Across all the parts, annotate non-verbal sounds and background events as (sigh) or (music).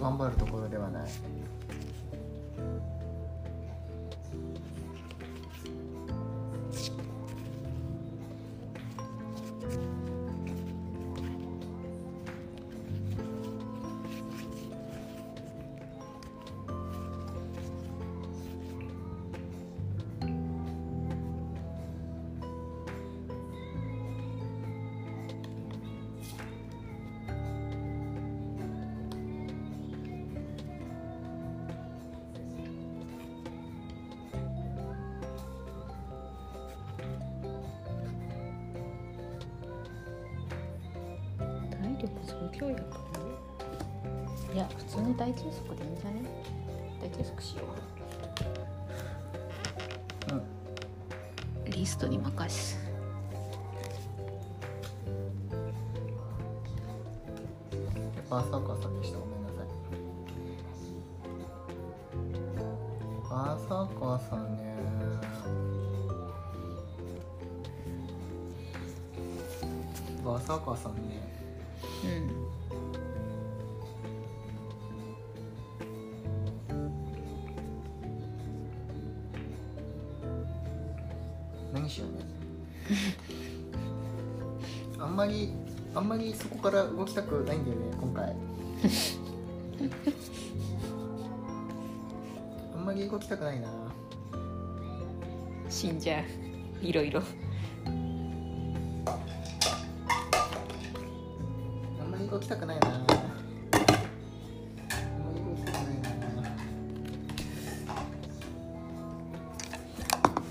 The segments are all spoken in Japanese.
頑張るところではない。力増強薬いや普通に大休息でいいんじゃね？大休息しよう。うんリストに任すバーサーカーさんでした。ごめんなさい。バーサーカーさんね。バーサーカーさんね。うん。何しようね。あんまりあんまりそこから動きたくないんだよね今回。(laughs) あんまり動きたくないな。死んじゃう。いろいろたくないな。あんまり動きたくないな。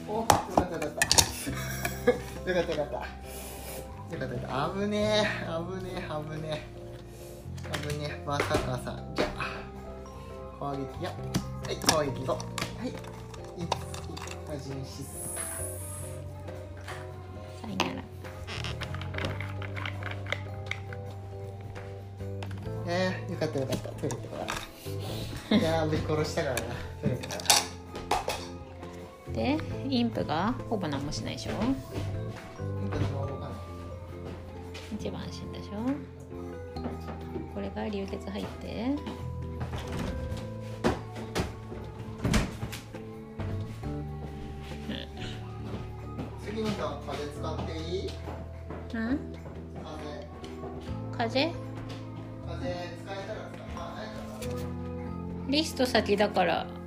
およかったよかった。よかったよかった。よかったよかった危ねえ危ねえ危ねえ。危ねえ。バーサーカーさじゃ攻撃。やはい攻撃はい。一発進しいやーぶっ殺したから。なでインプがほぼ何もしないでしょ？本当にもう動かない一番死んだでしょ？これが流血入って。次のターン風使っていい？うん？風。風？リスト先だから。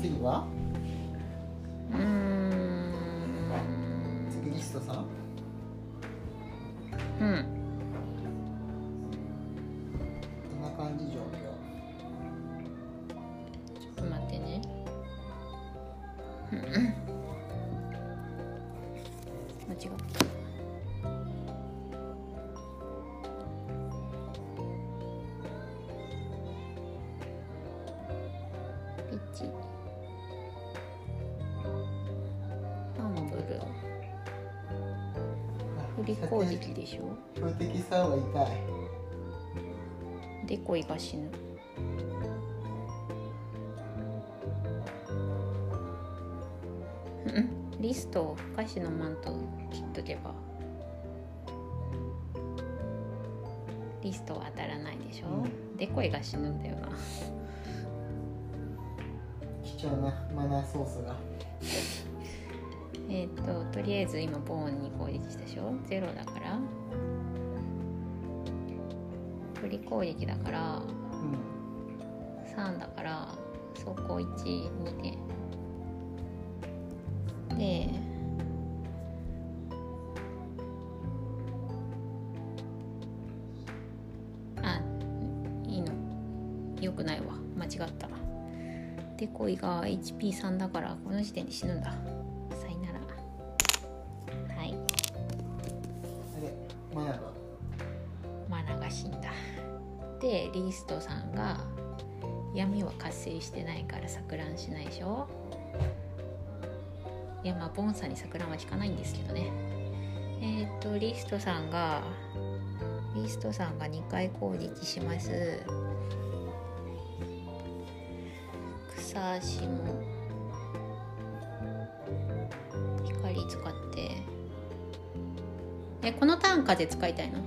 次は？攻撃でしょ標的さんは痛い。デコイが死ぬ。うんリストを不可視のマント切っとけば。リストは当たらないでしょ、うん。デコイが死ぬんだよな。貴重なマナーソースがえっ、ととりあえず今ボーンに攻撃したでしょ？ゼロだから。振り攻撃だから。うん3だから走行12点。であいいの。よくないわ。間違った。デコイが HP3 だからこの時点で死ぬんだ。でリーストさんが闇は活性してないから錯乱しないでしょ？いやまあボンさんに錯乱は引かないんですけどね。えっ、とリストさんがリストさんが2回攻撃します。草足も。光使って。えこのターン風使いたいの？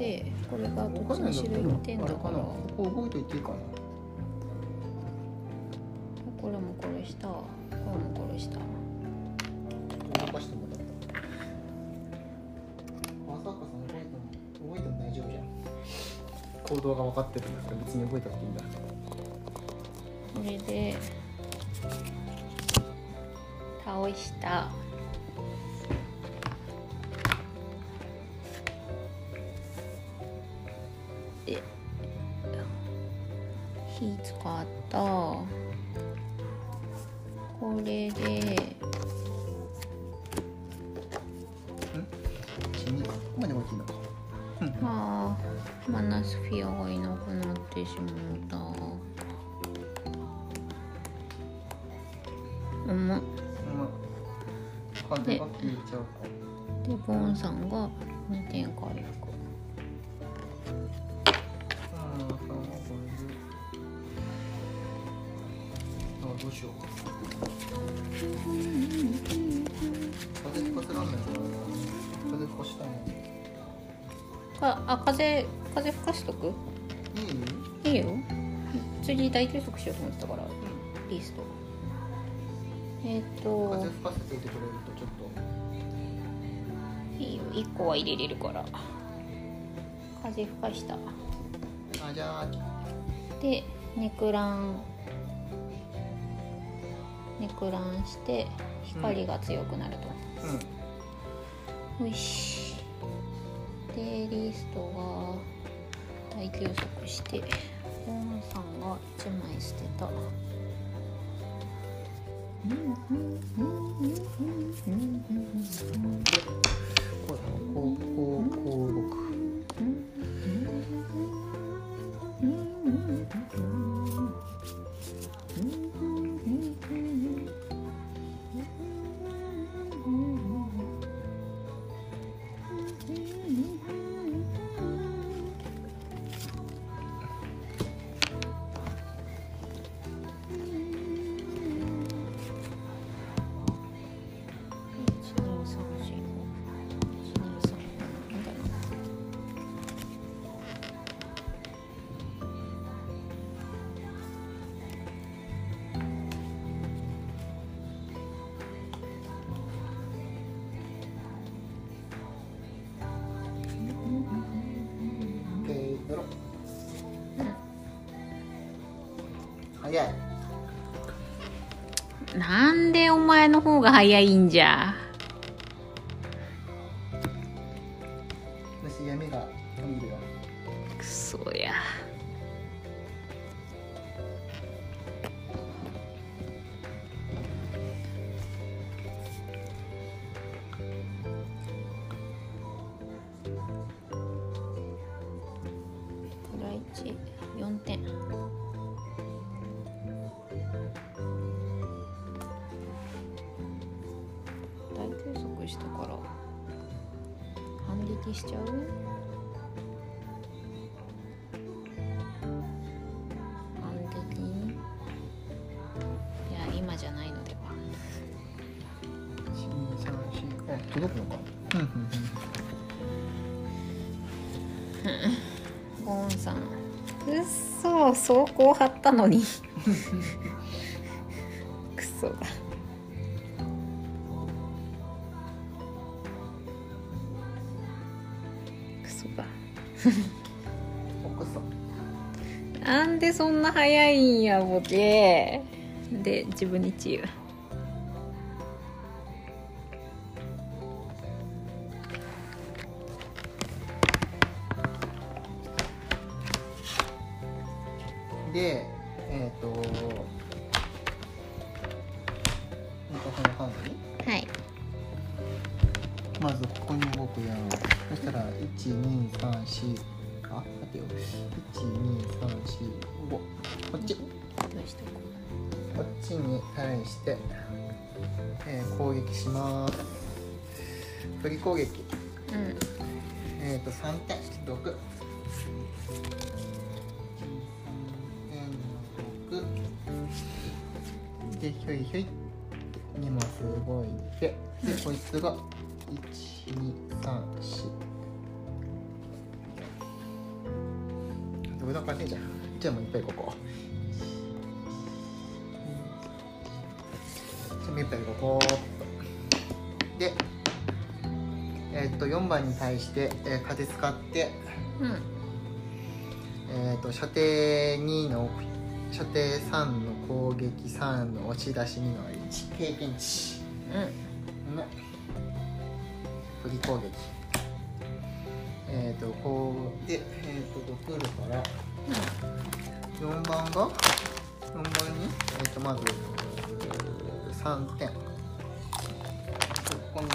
うんでこれがどっちの種類点だかな。ここ動いといていいかなこれも殺した。これも殺した。動かしてもらった。まさかさん動いても動いても大丈夫じゃん。行動が分かってるんだから別に動いたっていいんだこれで倒した風風吹かしとく？いいいいよ。次大計測しようと思ってたからリースト。えっ、風と吹かせていてくれるとちょっいいよ。1個は入れれるから。風吹かした。とあじゃあでネクラン。ネクランして光が強くなると、うん。よしでリストが大休息して本さんが1枚捨てた。うんうんうん。なんでお前の方が早いんじゃ？ゴンさん。くっそ走行張ったのに。(laughs) くそ。だ。くそ。だなんでそんな早いんやボケ。で自分に治癒して、えー風使って、うん。えーっと射程2の射程3の攻撃3の押し出し2の1経験値うん。の振り攻撃。えっ、とこうでえっ、と来るから4番が4番にえっ、とまず3点。ここに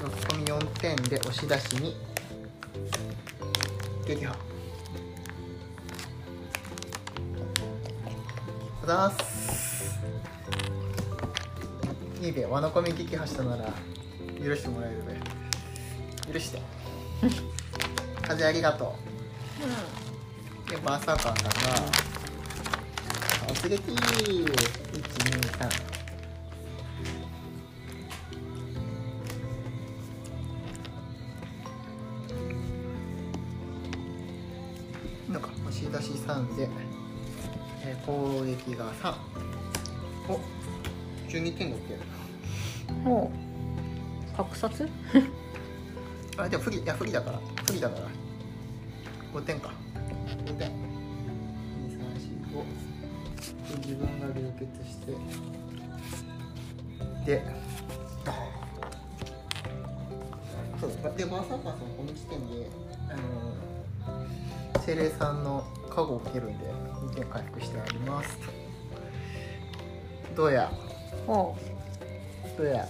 2点ここに4点で押し出しに。撃破おざーす。いいべ。輪の込み撃破したなら許してもらえるべ。許して。風ありがとう。でバーサーカー。さんが突撃123 3で、えー攻撃が3お12点だってうんほう格殺？(laughs) あじゃあ不利いや不利だから。不利だから。5点か。5点。2345で自分が流血して。でそう。だでバーサーカーさんこの時点であの精霊さんの加護を受けるんで2点回復してあります。どうや？ほどうや？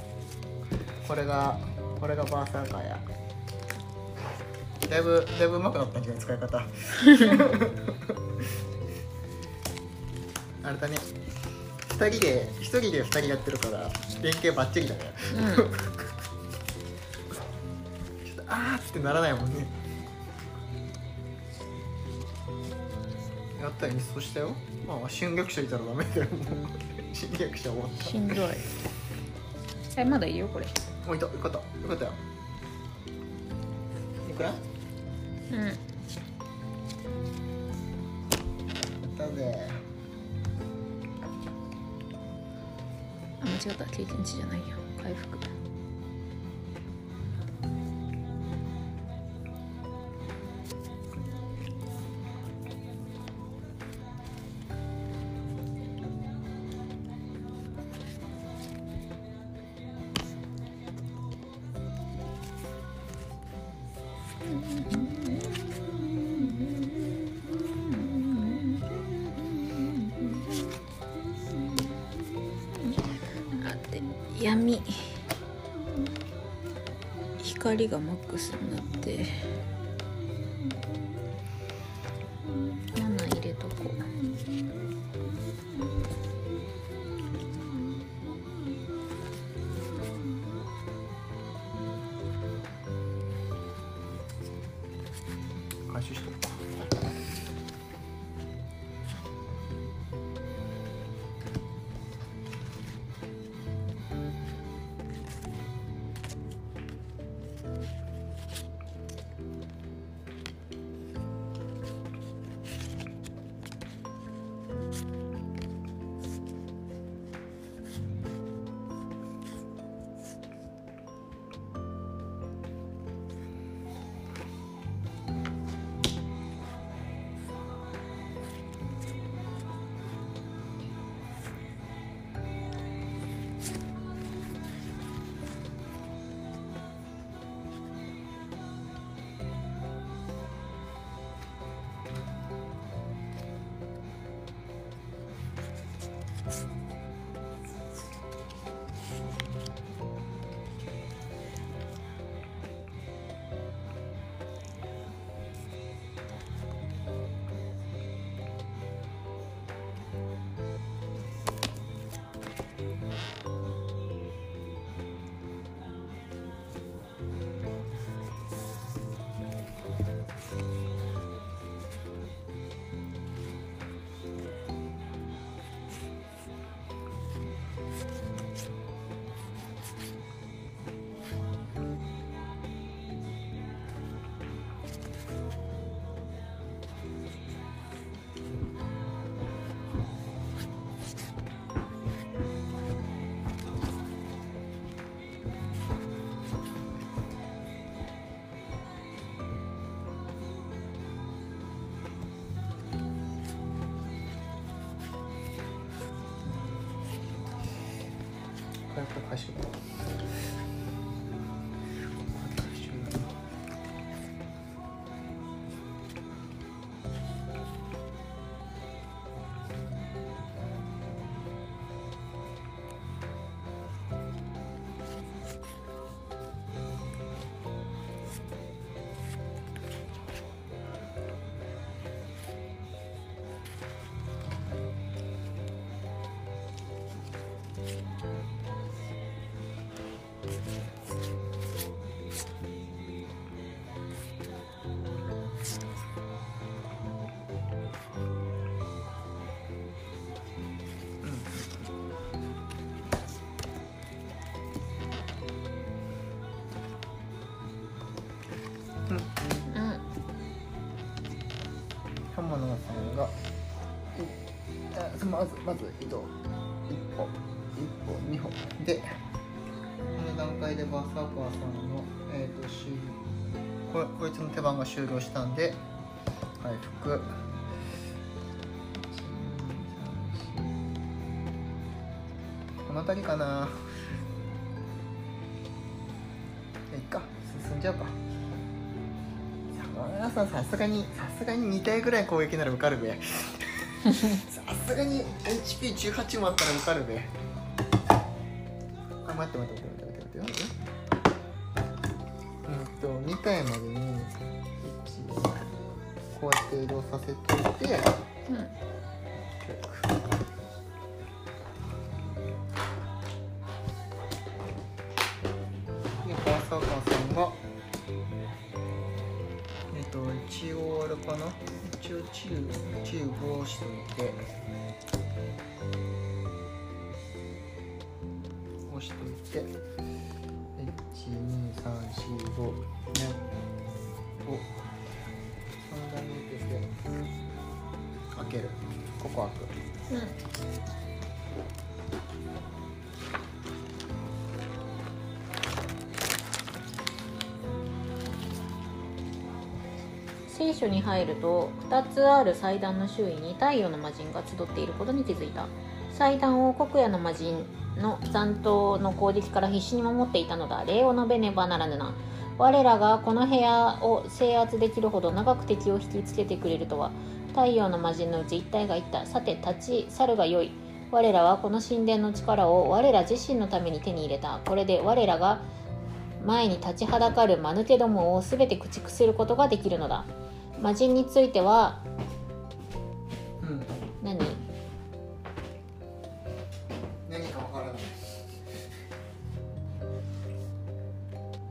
これがこれがバーサーカーや。だいぶだいぶ上手くなったんじゃない？使い方。あれだね2人で1人で2人やってるから連携バッチリだね。ううん。(laughs) ちょっとあーってならないもんねったらミスしたよ。まあ春逆者いたらダメだよ。もう春逆者終わった。しんどい。えまだいる？よこれ。おいた。よかった。よかったよ。いくら？やうん。ったぜ。あ間違った。経験値じゃないよ回復これこれ回収こ浜野さんがいあまずまず移動一歩一歩二歩。でこの段階でバッサーカーさんのえっ、としここいつの手番が終了したんで回復。この辺りかな。いっか。進んじゃうか。さんさすがにさすがに2体ぐらい攻撃なら受かるべ。さすがに HP18 もあったら受かるべ。あ待って待って待って待って待って待って。うんと2体までに1こうやって移動させといて。うん。チューチューブをしといて押しといて12345ねを3段に受けて開ける。ここ開く。うん聖書に入ると2つある祭壇の周囲に太陽の魔人が集っていることに気づいた。祭壇を黒夜の魔人の残党の攻撃から必死に守っていたのだ礼を述べねばならぬな。我らがこの部屋を制圧できるほど長く敵を引きつけてくれるとは。太陽の魔人のうち一体が言った。さて立ち去るがよい。我らはこの神殿の力を我ら自身のために手に入れた。これで我らが前に立ちはだかるマヌケどもを全て駆逐することができるのだ。魔人についてはうん。何？何かわからない。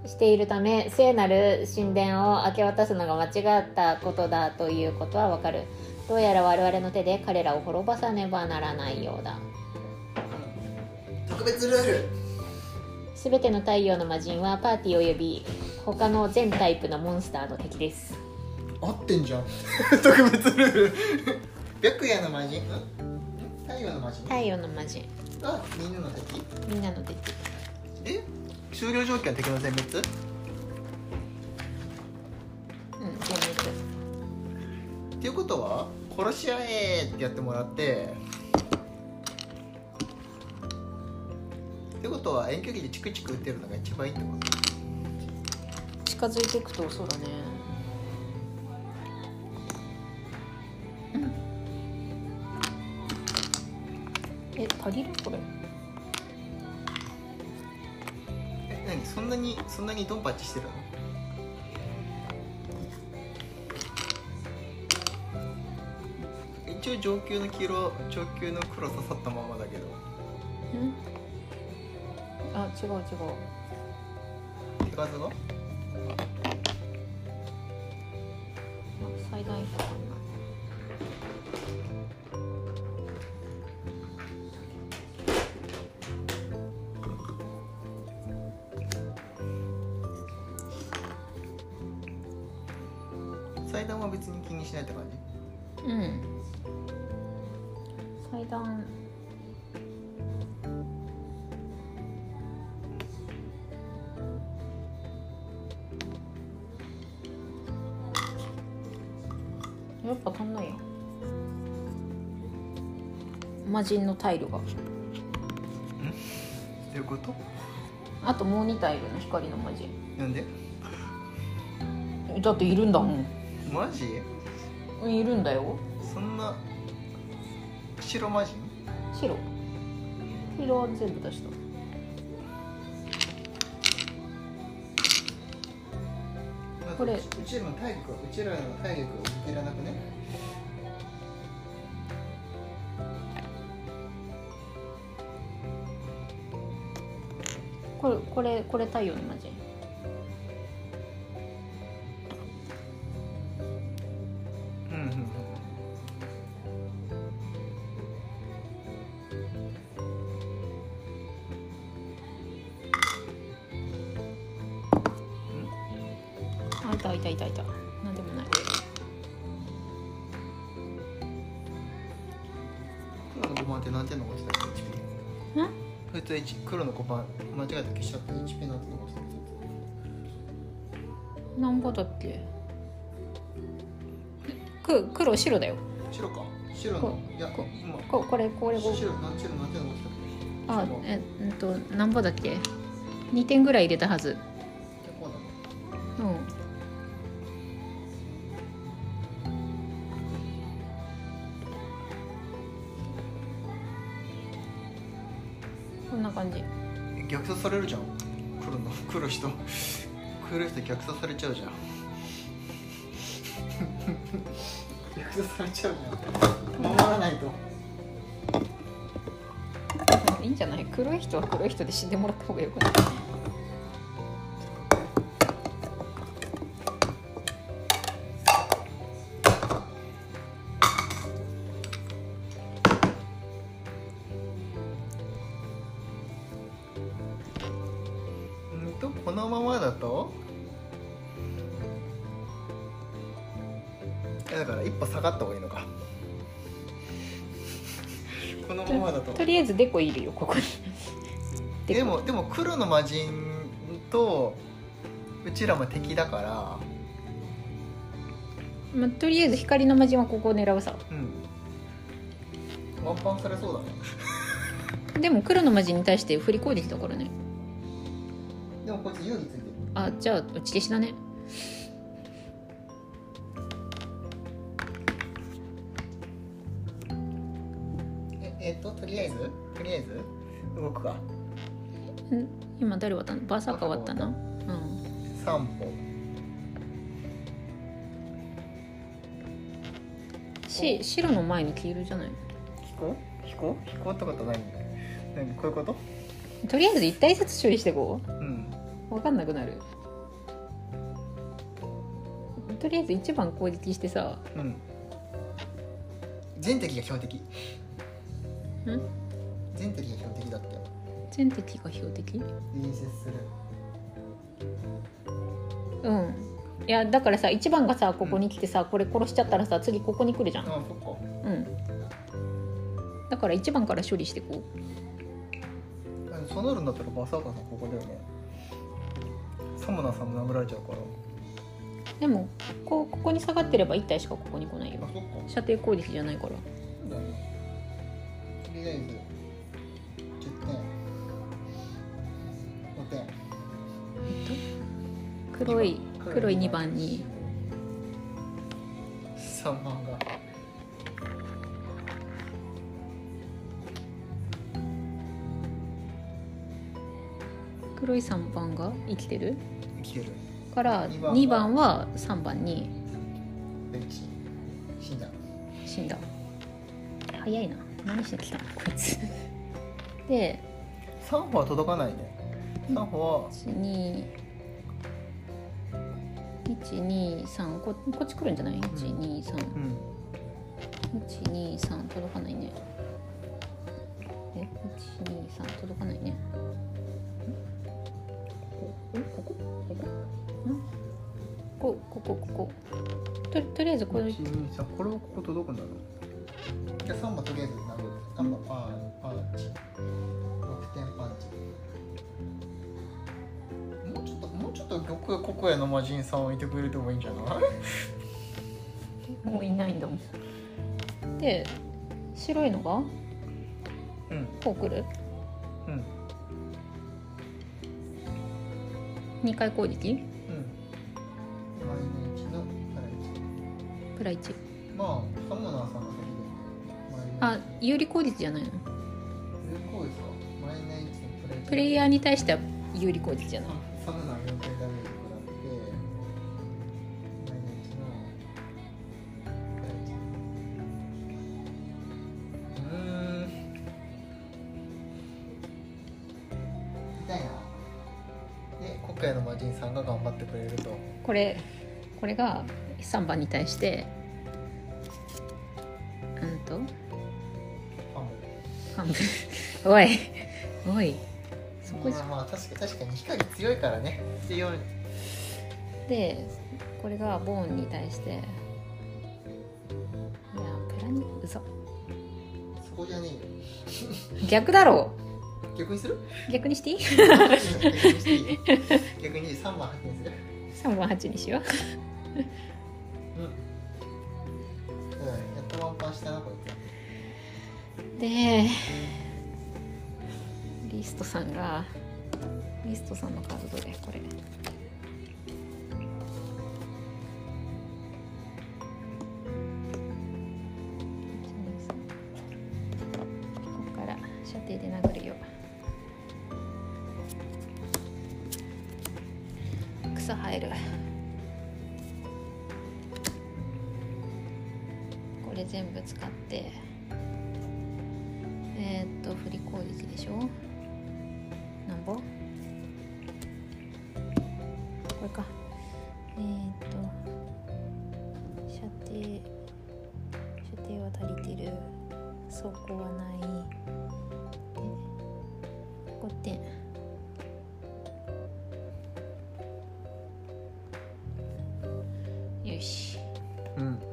しているため聖なる神殿を明け渡すのが間違ったことだということはわかる。どうやら我々の手で彼らを滅ぼさねばならないようだ。特別ルール。すべての太陽の魔人はパーティーおよび他の全タイプのモンスターの敵です合ってんじゃん。(laughs) 特別ルール。白夜の魔人？ん？太陽の魔人？太陽の魔人。がみんなの敵？みんなの敵。え？終了条件は敵の全滅？うん全滅。っていうことは殺し合えってやってもらってってことは遠距離でチクチク撃ってるのが一番いいってこと？近づいていくとそうだね足りる？これ。え何？そんなにそんなにドンパチしてるの？一応上級の黄色上級の黒刺さったままだけど。ん？あ違う違う。手数があ最大祭壇は別に気にしないって感じ？うん。祭壇やっぱ足んないや魔人のタイルが。どういうこと？あともう2タイルの？光の魔人。なんで？だっているんだもんマジ？いるんだよ。そんな白魔人白。色は全部出した。これ。うちらの体力うちらの体力いらなくね？これこれこれ太陽の魔人間違えた消しちゃった HP 何点残したっなんぼだっけ？く黒白だよ。け白か？白のこいやこ今。ここれこれこ白何白何点あ白えうんとなんぼだっけ？2点ぐらい入れたはず。うん。こんな感じ逆殺されるじゃん。来るの。来る人。来る人逆殺されちゃうじゃん。(laughs) 逆殺されちゃうじゃん。守らないと。いいんじゃない？黒い人は黒い人で死んでもらった方がよくない？とりあえずデコいるよここに。でもでも黒の魔人とうちらも敵だから。まあ、とりあえず光の魔人はここを狙うさ。うん。ワンパンされそうだね。(laughs) でも黒の魔人に対して振り攻撃だからね。でもこっち遊戯ついてる。あじゃあ打ち消しだね動くかん。今誰終わったの？バーサーカー終わった。なうん。3歩し白の前に黄色じゃない？飛行飛行飛行ってことないんだよ何こういうこと？とりあえず一体ずつ処理してこう。ん。う分かんなくなる。とりあえず一番攻撃してさ。うん。全敵が標的。ん？全敵が標的だって全敵が標的？隣接する。うん。いやだからさ一番がさここに来てさこれ殺しちゃったらさ次ここに来るじゃん。あそっか。うん。だから一番から処理してこあそうなるんだったらバーサーカーさんここだよね。サムナさんも殴られちゃうから。うでもこうここに下がってれば1体しかここに来ないよ。あそっか。射程攻撃じゃないから。とりあえず5点黒い黒い2番に。3番が。黒い3番が生きてる？生きてる。から二番は2番は3番に。死んだ。死んだ。早いな。何しに来たの？こいつ。(laughs) で3歩は届かないね3歩は12 123ここっち来るん。じゃない ?123 うん。123届かないねえ123届かないねえここここここここととりあえずこれ123これはここ届くん。だなじゃあ3番とりあえず殴る3番パーパンともうちょっと玉や黒やの魔人さんをいてくれてもいいんじゃない？もういないんだもん。で白いのが？うん。こう来る？うん。2回攻撃？うん。プラ1まあサムナーさんが先であ有利攻撃じゃないの？有効ですか。毎日のプレイプレイヤーに対しては有利攻撃じゃない？サムナー4点ダ食らって毎日のうーん痛いな。で今回の魔人さんが頑張ってくれると。これこれが3番に対してうんと？あ半分おい。おい確か確かに光強いからね。強いでこれがボーンに対して。いやプラに嘘。そこじゃねえよ。逆だろ。逆にする？逆にしていい？逆にしていい？よ逆に3番発見する？3番8にしよう。うん、うん、やっとワンパンしたなこいつ。でリストさんがリストさんのカードどれ？これ。よし。うん。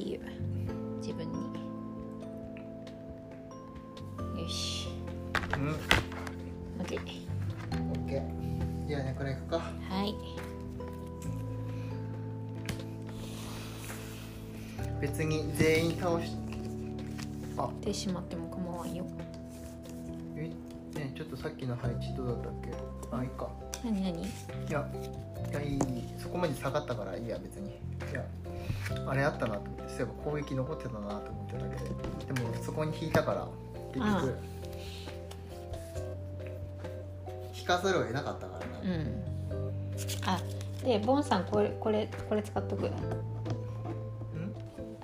由。自分に。よし。うん。OK オッケー。じゃあねこれいくか。はい。別に全員倒しあ。でしまっても構わんよ。え？ねちょっとさっきの配置どうだったっけ？あいいか。何何？いやいやいいいい。そこまで下がったからいいや別に。いやったなと思ってそういえば攻撃残ってたなと思ってただけででもそこに引いたから結局引かざるを得なかったからな、うんあでボンさんこれこれこれ使っとく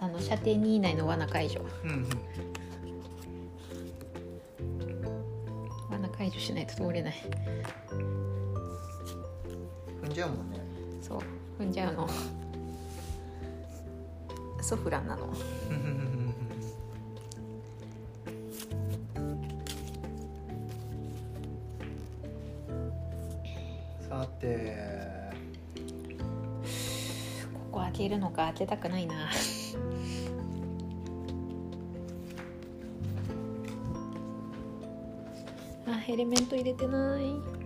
あの射程2以内の罠解除うんうん罠解除しないと通れない踏んじゃうもんねそう踏んじゃうのソフランなの。さて。ここ開けるのか開けたくないな。あエレメント入れてない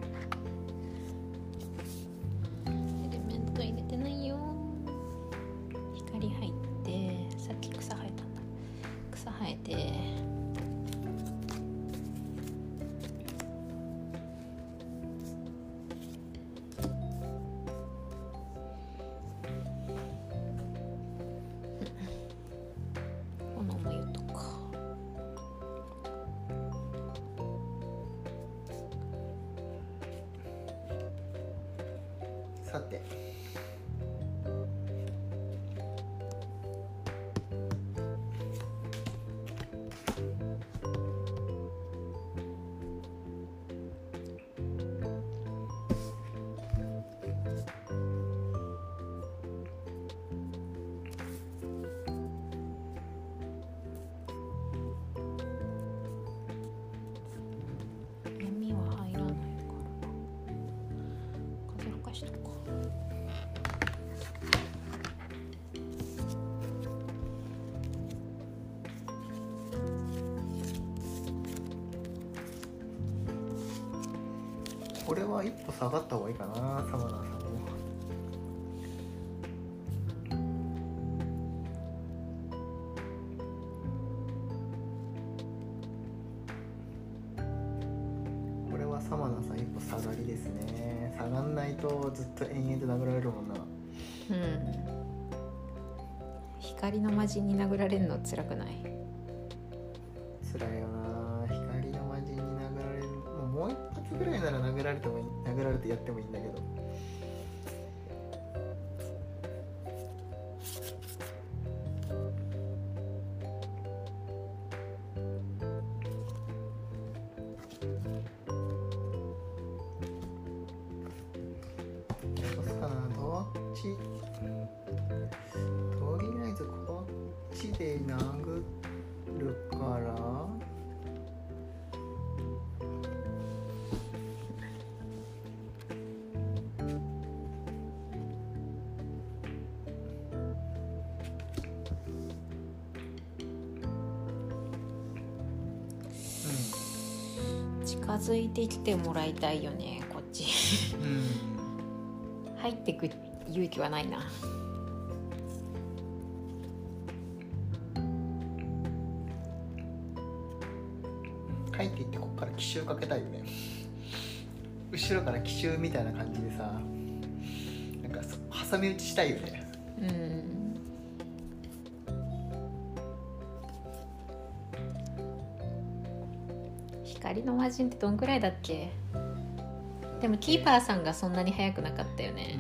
人に殴られるの辛くない？辛いよな。光の魔人に殴られる。もう一発ぐらいなら殴られてもいい殴られてやってもいいんだけど。てきてもらいたいよねこっち。入ってく勇気はないな。帰っていってここから奇襲かけたいよね。後ろから奇襲みたいな感じでさなんかそ挟み撃ちしたいよね人ってどんくらいだっけ？でもキーパーさんがそんなに速くなかったよね、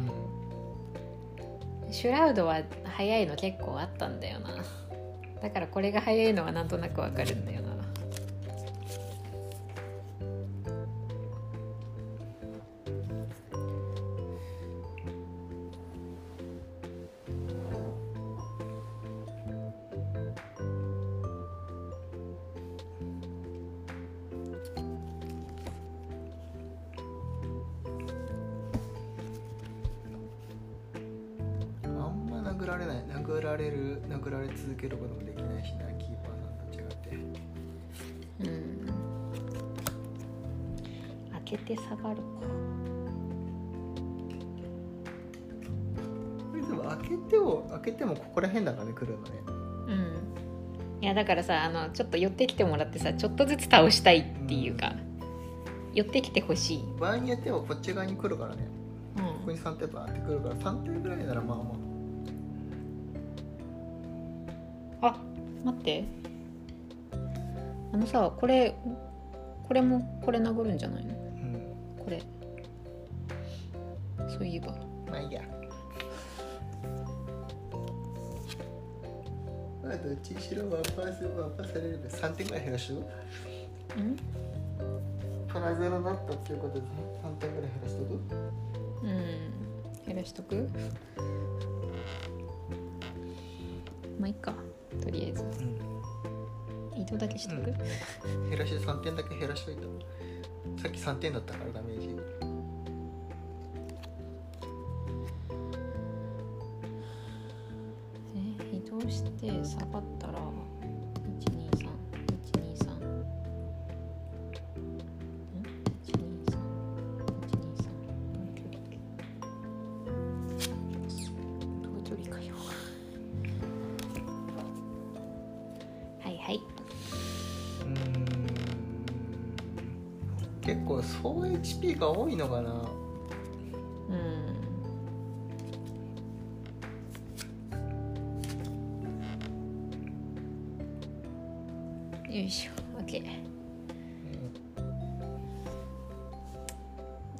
シュラウドは速いの結構あったんだよな。だからこれが速いのはなんとなくわかるんだる殴られ続けることもできないしなキーパーさんと違って。うん。開けて下がるかこれでも開けても開けてもここら辺だ。からね来るのねうんいやだ。からさあのちょっと寄ってきてもらってさちょっとずつ倒したいっていうか、寄ってきてほしい、場合によってはこっち側に来るからねうんここに3点バーって来るから3点ぐらいならまあまあ待って。あのさこれこれもこれ殴るんじゃないの？うん。これ。そういえば。まあいいや。まあどっちにしろワンパースワンパーされるんで3点ぐらい減らしう。ん？プラゼロだったっていうことで3点ぐらい減らしとく？うん。減らしとく？まあいいかとりあえず。移動だけしとく、うん。減らし3点だけ減らしといた。さっき3点だったからダメージ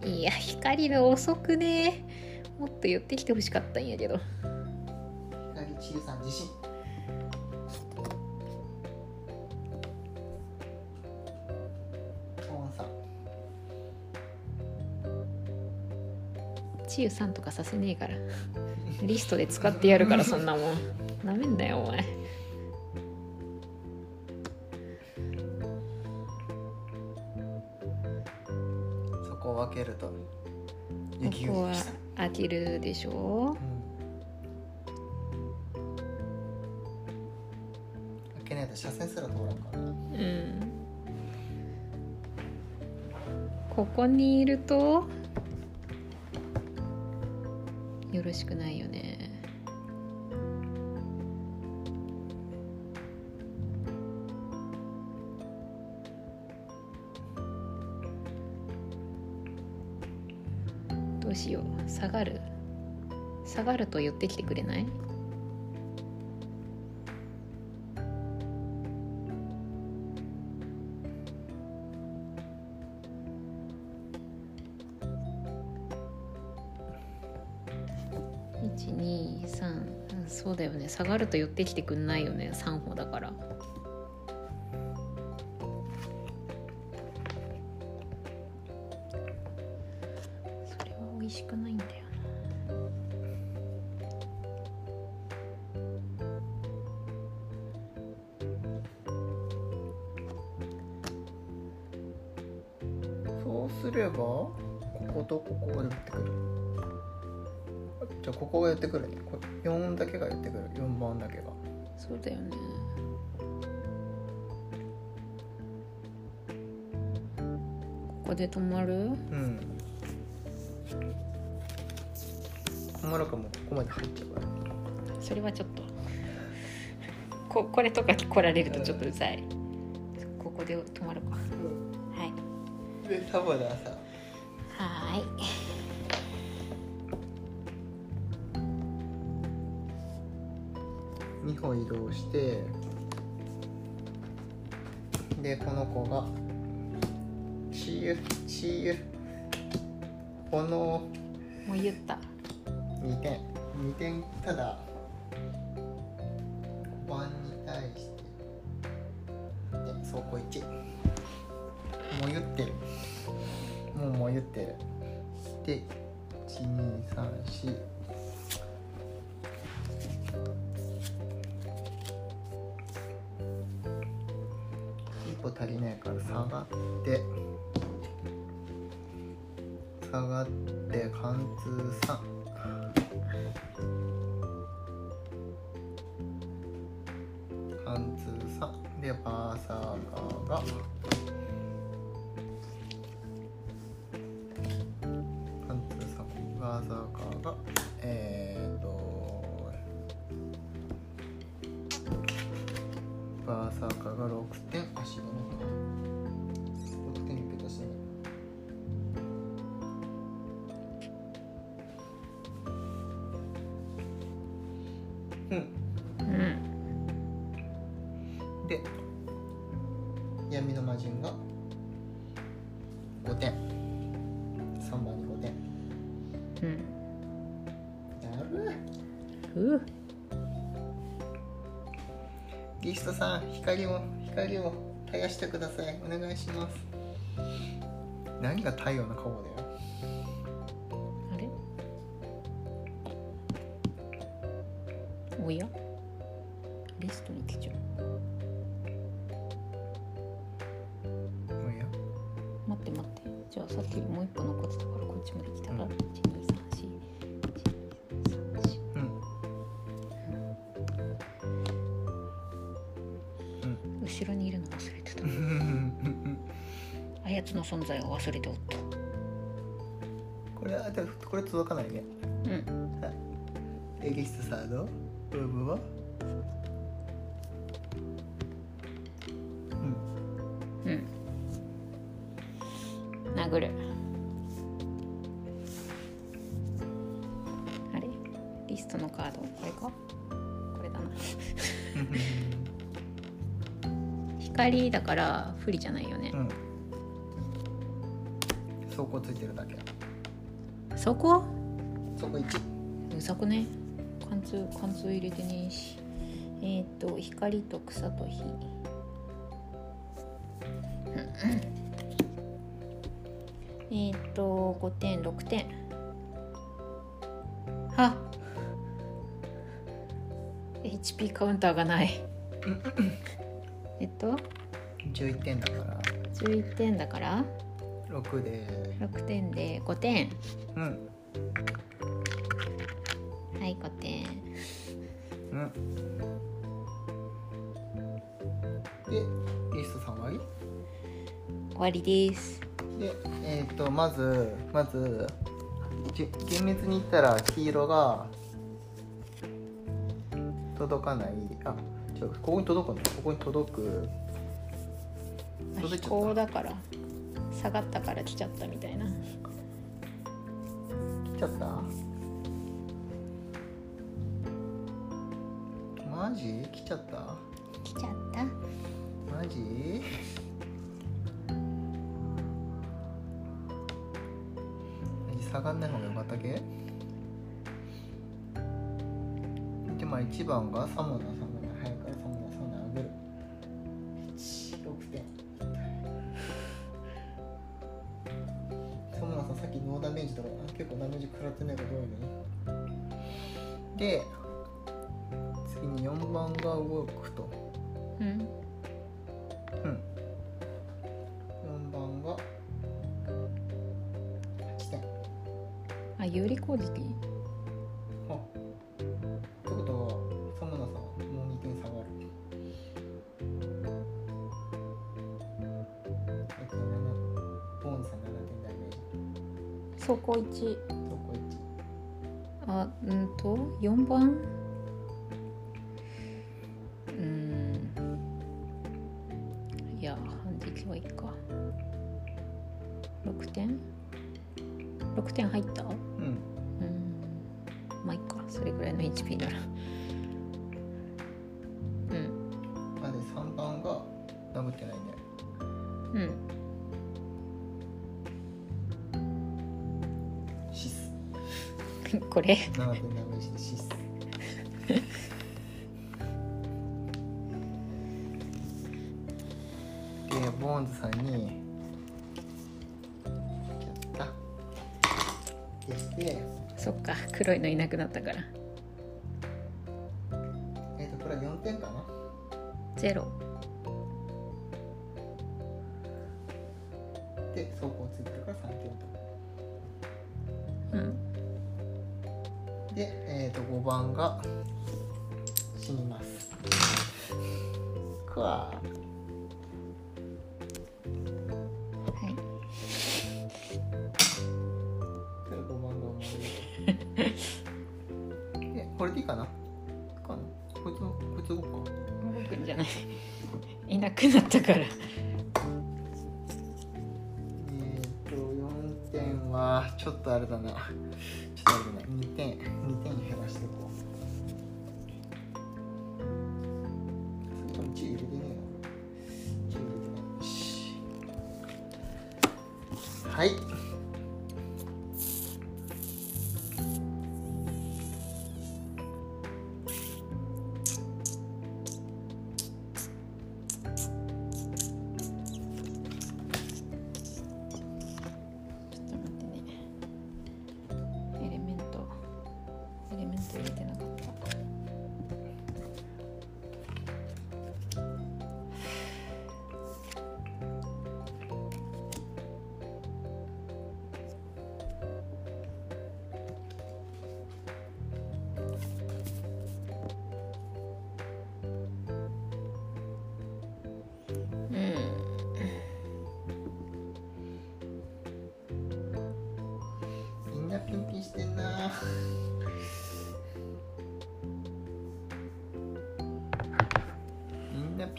いや光の遅くね。もっと寄ってきてほしかったんやけど。光千恵さん自信ポンさん。チユさんとかさせねえから。リストで使ってやるからそんなもん。なめんなよお前した開けるでしょ？開けないと車線すら通らん。からなうん。ここにいるとよろしくないよね下がると寄ってきてくれない？123そうだよね。下がると寄ってきてくんないよね。3歩だから。ここが寄ってくるね。これ4だけが寄ってくる。4番だけが。なそうだよね。ここで止まる？うん。困るかもここまで入っちゃうから。それはちょっと。ここれとか来られるとちょっとうざい。ここで止まるか。はい。でタバダさはーい2歩移動してでこの子が「チーユチーユ」このもう言った。2点2点ただうん。うギストさん光を光を絶やしてください。お願いします。何が太陽の顔だ不利じゃないよね。うん。走行ついてるだけ。そこそこ1うざくね。貫通貫通入れてねえし。えーっ、と光と草と火。えーっと5点6点。は HP カウンターがない。(laughs) えっと？11点だから。11点だから？6で。6点で。5点。うん。はい5点。うん。でリスト3割終わり？です。でえっ、とまずまずじ厳密に言ったら黄色が届かない。あ違うここに届くの？ここに届く飛行だから下がったから来ちゃったみたいな。来ちゃった？マジ？来ちゃった？来ちゃった？マジ？マジ下がんない方がよかったけ？でまあ1番がサモナーサ6点？6点入った？1。うん。うんまあいいかそれぐらいの HP ならうんまで3番が殴ってないね。うんシス。(laughs) これ7点ダメージでシス。(laughs) で、ボーンズさんに、して、そっか黒いのいなくなったから。えっ、と、これは4点かな。ゼロ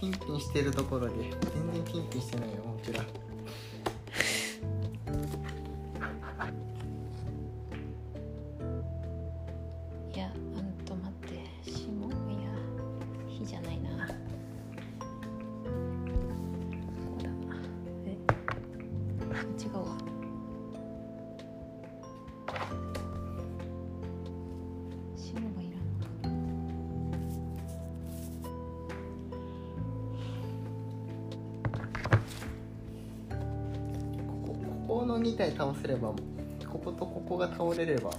ピンピンしてるところで全然ピンピンしてないよこちらすればこことここが倒れれば、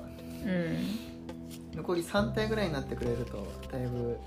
うん、残り3体ぐらいになってくれるとだいぶ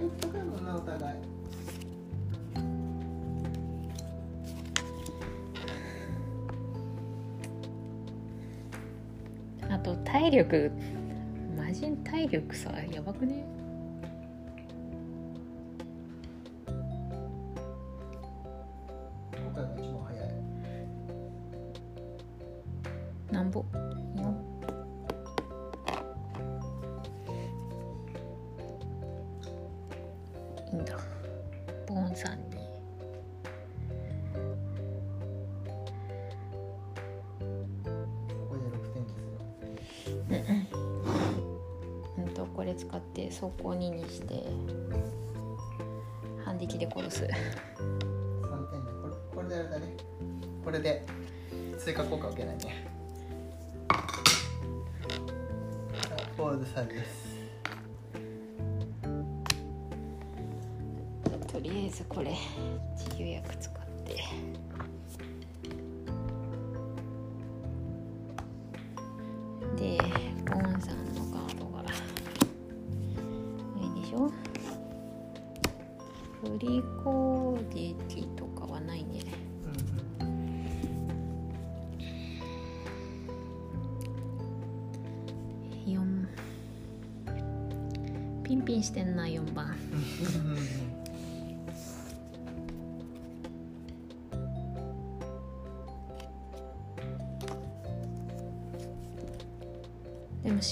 りっかもなお互い。あと体力魔人体力さやばくね？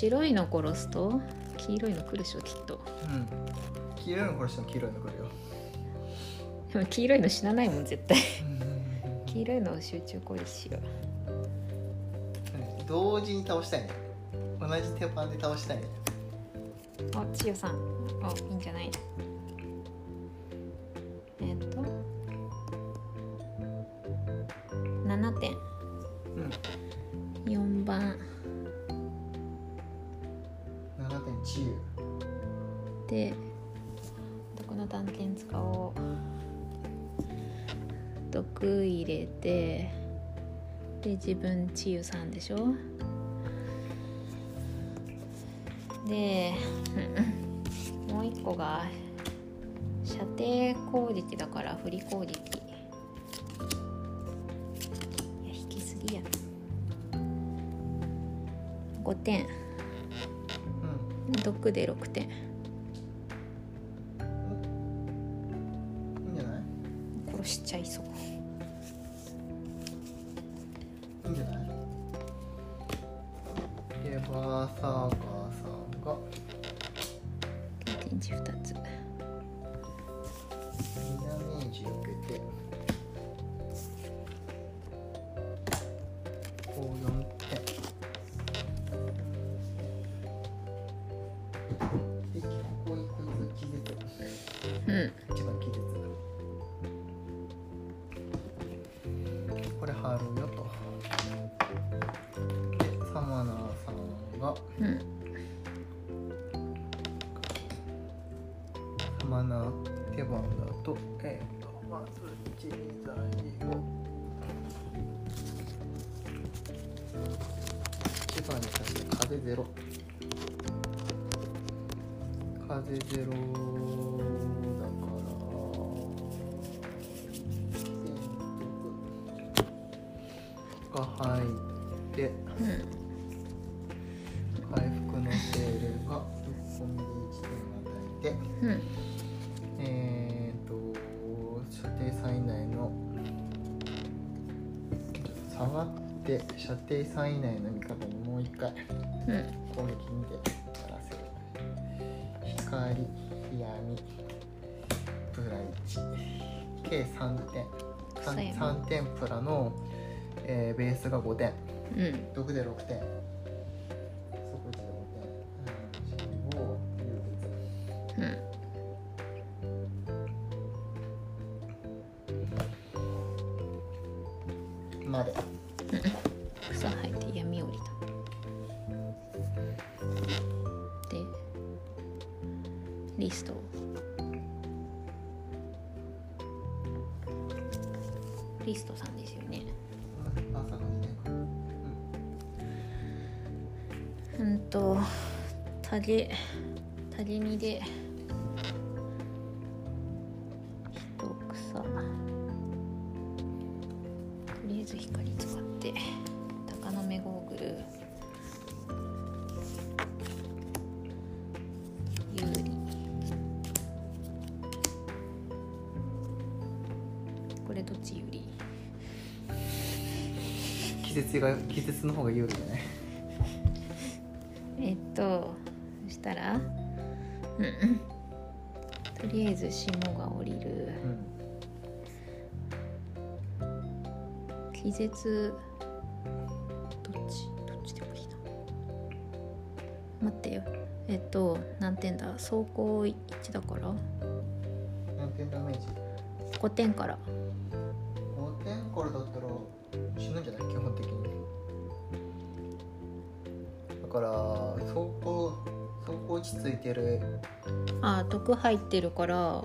白いの殺すと？黄色いの来るでしょきっと。うん。黄色いの殺しても黄色いの来るよ。で (laughs) も黄色いの死なないもん絶対。黄色いの集中攻撃しよう。同時に倒したいね。同じ手番で倒したいね。あ千代さん。あいいんじゃない？自分治癒さんでしょ？でうんもう一個が射程攻撃だから振り攻撃。いや引きすぎや。5点。うん。毒で6点風ゼロだから。が入って。うん回復のセールがぶっ込みで1点与えて。うんえー、と射程3以内の。下がって射程3以内の味方にもう一回。うん。攻撃にてそうや 3, な点プラの、えーベースが5点。うん。毒で6点気絶。どっち？どっちでもいいな。待ってよ。えっと何点だ？走行1だから。何点ダメージ5点から。5点からだったら死ぬんじゃない？基本的に。だから走行走行位置ついてる。あ毒入ってるから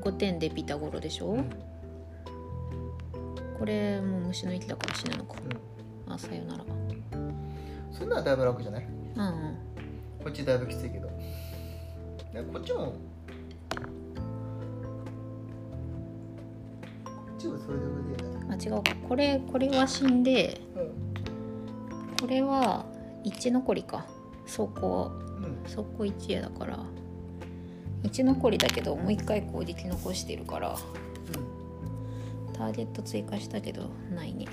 5点でピタゴロでしょ、うんこれもう虫の息だから死ぬのか。あさよなら。それならだいぶ楽じゃない？うんうん。こっちだいぶきついけど。でこっちも。こっちもあ違うか。これこれは死んでこれは1残りか。走行うんうん。走行1やだから。1残りだけどもう1回攻撃残してるからターゲット追加したけどないね。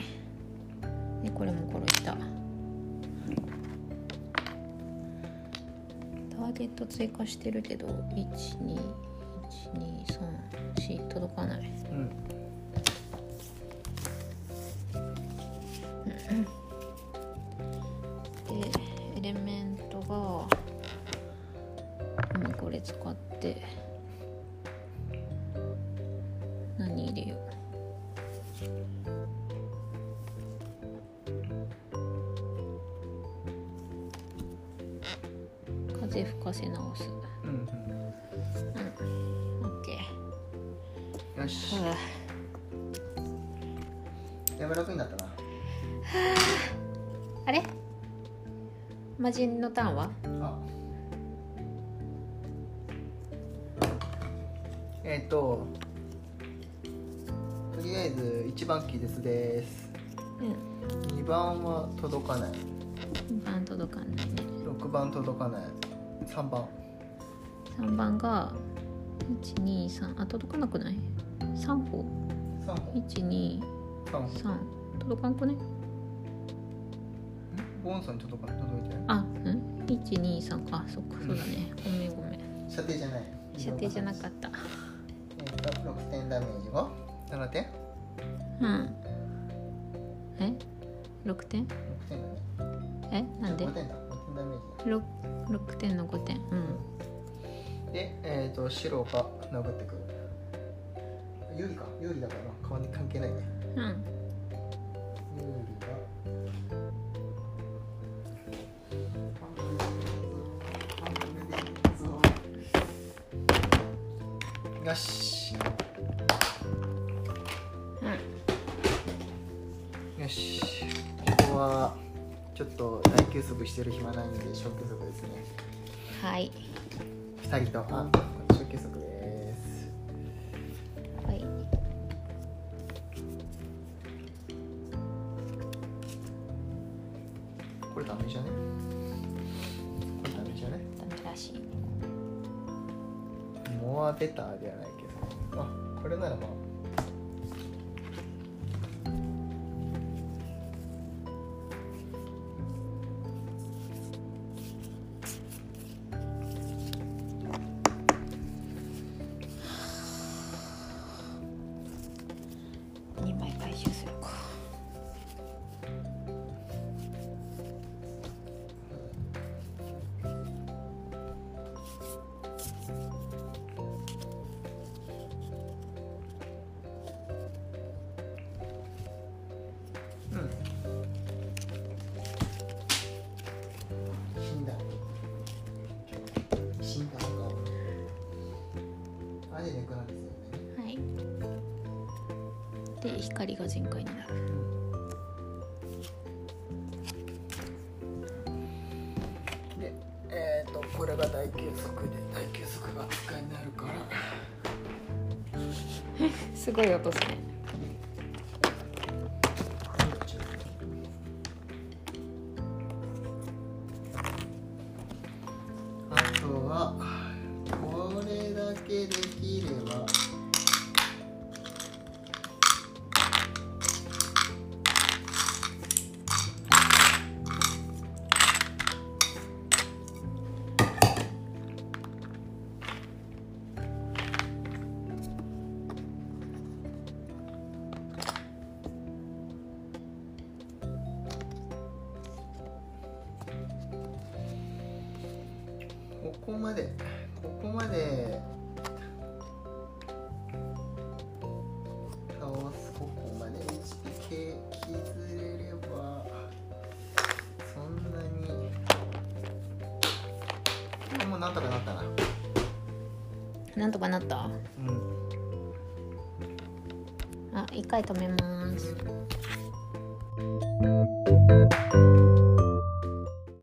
でこれも殺した。ターゲット追加してるけど12123届かない。うん魔人のターンは？あ。えっ、ととりあえず1番キーですです。うん。2番は届かない。2番届かんないね。6番届かない。3番。3番が123あ届かなくない ?3 歩。3本123 3本届かんくね？ボンさん？に届か届いてないあうん123あそっかそうだね。ごめんごめん。射程じゃない。射程じゃなかった。えっ、と6点ダメージは？7点。うん。え？6点？6点。だねえ？なんで？5点だ。5点ダメージ 6, 6点の5点。うん。で、えー、と白が殴ってくる。有利か？有利だからな顔に関係ないね。うん大休息してる暇ないんでですね。はい。2人と。あ2枚回収するか。で光が全開になる。でえっ、とこれが大休息で大休息が使いになるから。(laughs) すごい音すねなんとかなった？